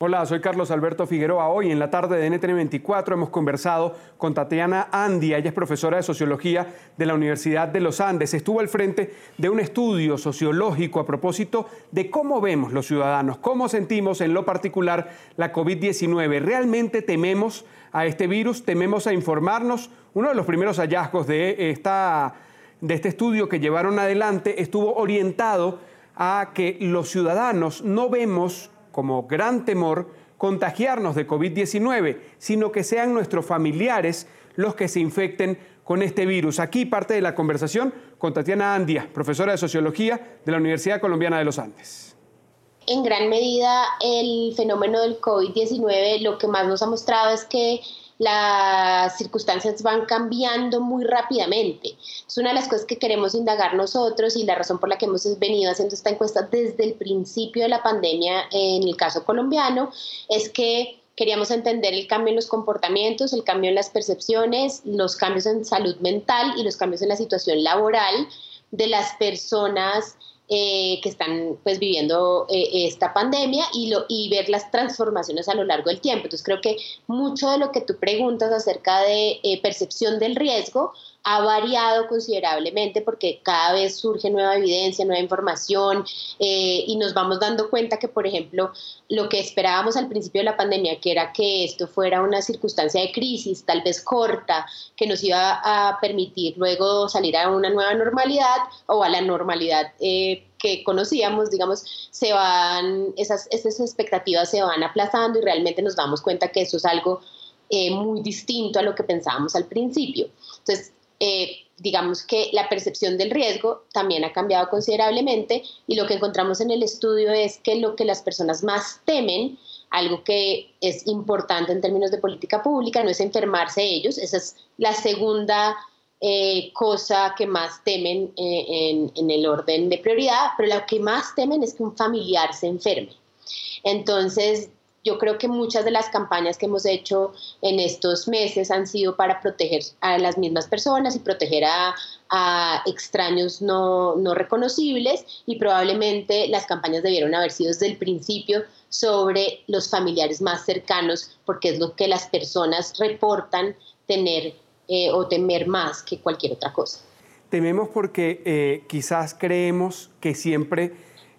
Hola, soy Carlos Alberto Figueroa. Hoy en la tarde de NTN 24 hemos conversado con Tatiana Andia. Ella es profesora de Sociología de la Universidad de los Andes. Estuvo al frente de un estudio sociológico a propósito de cómo vemos los ciudadanos, cómo sentimos en lo particular la COVID-19. ¿Realmente tememos a este virus? ¿Tememos a informarnos? Uno de los primeros hallazgos de, esta, de este estudio que llevaron adelante estuvo orientado a que los ciudadanos no vemos como gran temor contagiarnos de COVID-19, sino que sean nuestros familiares los que se infecten con este virus. Aquí parte de la conversación con Tatiana Andia, profesora de Sociología de la Universidad Colombiana de los Andes. En gran medida, el fenómeno del COVID-19 lo que más nos ha mostrado es que las circunstancias van cambiando muy rápidamente. Es una de las cosas que queremos indagar nosotros y la razón por la que hemos venido haciendo esta encuesta desde el principio de la pandemia en el caso colombiano es que queríamos entender el cambio en los comportamientos, el cambio en las percepciones, los cambios en salud mental y los cambios en la situación laboral de las personas eh, que están pues viviendo eh, esta pandemia y, lo, y ver las transformaciones a lo largo del tiempo. Entonces creo que mucho de lo que tú preguntas acerca de eh, percepción del riesgo ha variado considerablemente porque cada vez surge nueva evidencia, nueva información eh, y nos vamos dando cuenta que, por ejemplo, lo que esperábamos al principio de la pandemia, que era que esto fuera una circunstancia de crisis, tal vez corta, que nos iba a permitir luego salir a una nueva normalidad o a la normalidad. Eh, que conocíamos, digamos, se van, esas, esas expectativas se van aplazando y realmente nos damos cuenta que eso es algo eh, muy distinto a lo que pensábamos al principio. Entonces, eh, digamos que la percepción del riesgo también ha cambiado considerablemente y lo que encontramos en el estudio es que lo que las personas más temen, algo que es importante en términos de política pública, no es enfermarse ellos, esa es la segunda eh, cosa que más temen eh, en, en el orden de prioridad, pero lo que más temen es que un familiar se enferme. Entonces, yo creo que muchas de las campañas que hemos hecho en estos meses han sido para proteger a las mismas personas y proteger a, extraños no, no, reconocibles y probablemente las campañas debieron haber sido desde el principio sobre los familiares más cercanos porque es lo que las personas reportan tener eh, o temer más que cualquier otra cosa. Tememos porque eh, quizás creemos que siempre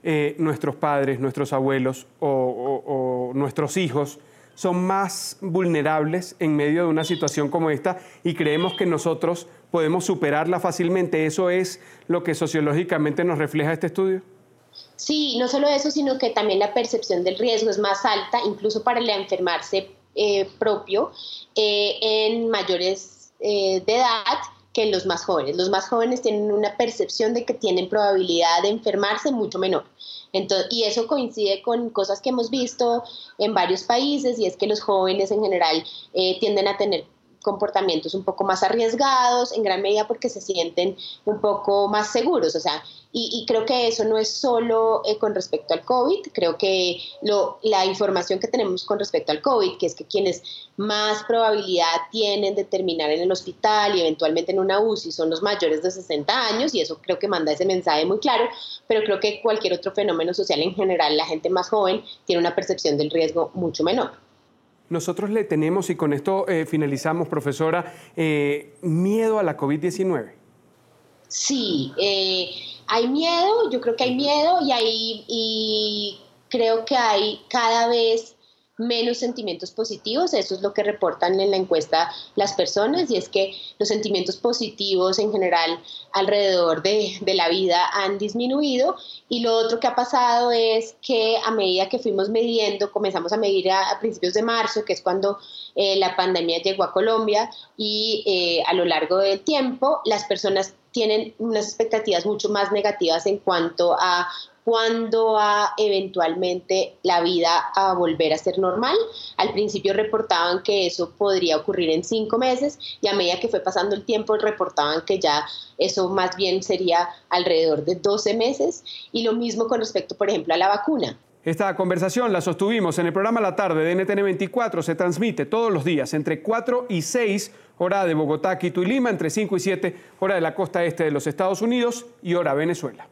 eh, nuestros padres, nuestros abuelos o, nuestros hijos son más vulnerables en medio de una situación como esta y creemos que nosotros podemos superarla fácilmente. ¿Eso es lo que sociológicamente nos refleja este estudio? Sí, no solo eso, sino que también la percepción del riesgo es más alta, incluso para el enfermarse eh, propio, eh, en mayores de edad que los más jóvenes. Los más jóvenes tienen una percepción de que tienen probabilidad de enfermarse mucho menor. Entonces, y eso coincide con cosas que hemos visto en varios países y es que los jóvenes en general eh, tienden a tener comportamientos un poco más arriesgados, en gran medida porque se sienten un poco más seguros. O sea, y, creo que eso no es solo eh, con respecto al COVID, creo que lo, la información que tenemos con respecto al COVID, que es que quienes más probabilidad tienen de terminar en el hospital y eventualmente en una UCI son los mayores de 60 años, y eso creo que manda ese mensaje muy claro, pero creo que cualquier otro fenómeno social en general, la gente más joven tiene una percepción del riesgo mucho menor. Nosotros le tenemos, y con esto eh, finalizamos, profesora, eh, miedo a la COVID-19. Sí, eh, hay miedo, yo creo que hay miedo y, hay, y creo que hay cada vez menos sentimientos positivos, eso es lo que reportan en la encuesta las personas, y es que los sentimientos positivos en general alrededor de, la vida han disminuido, y lo otro que ha pasado es que a medida que fuimos midiendo, comenzamos a medir a, principios de marzo, que es cuando eh, la pandemia llegó a Colombia, y eh, a lo largo del tiempo las personas tienen unas expectativas mucho más negativas en cuanto a cuándo va eventualmente la vida a volver a ser normal. Al principio reportaban que eso podría ocurrir en cinco meses y a medida que fue pasando el tiempo reportaban que ya eso más bien sería alrededor de 12 meses y lo mismo con respecto, por ejemplo, a la vacuna. Esta conversación la sostuvimos en el programa La Tarde de NTN 24. Se transmite todos los días entre 4 y 6 hora de Bogotá, Quito y Lima, entre 5 y 7 hora de la costa este de los Estados Unidos y hora Venezuela.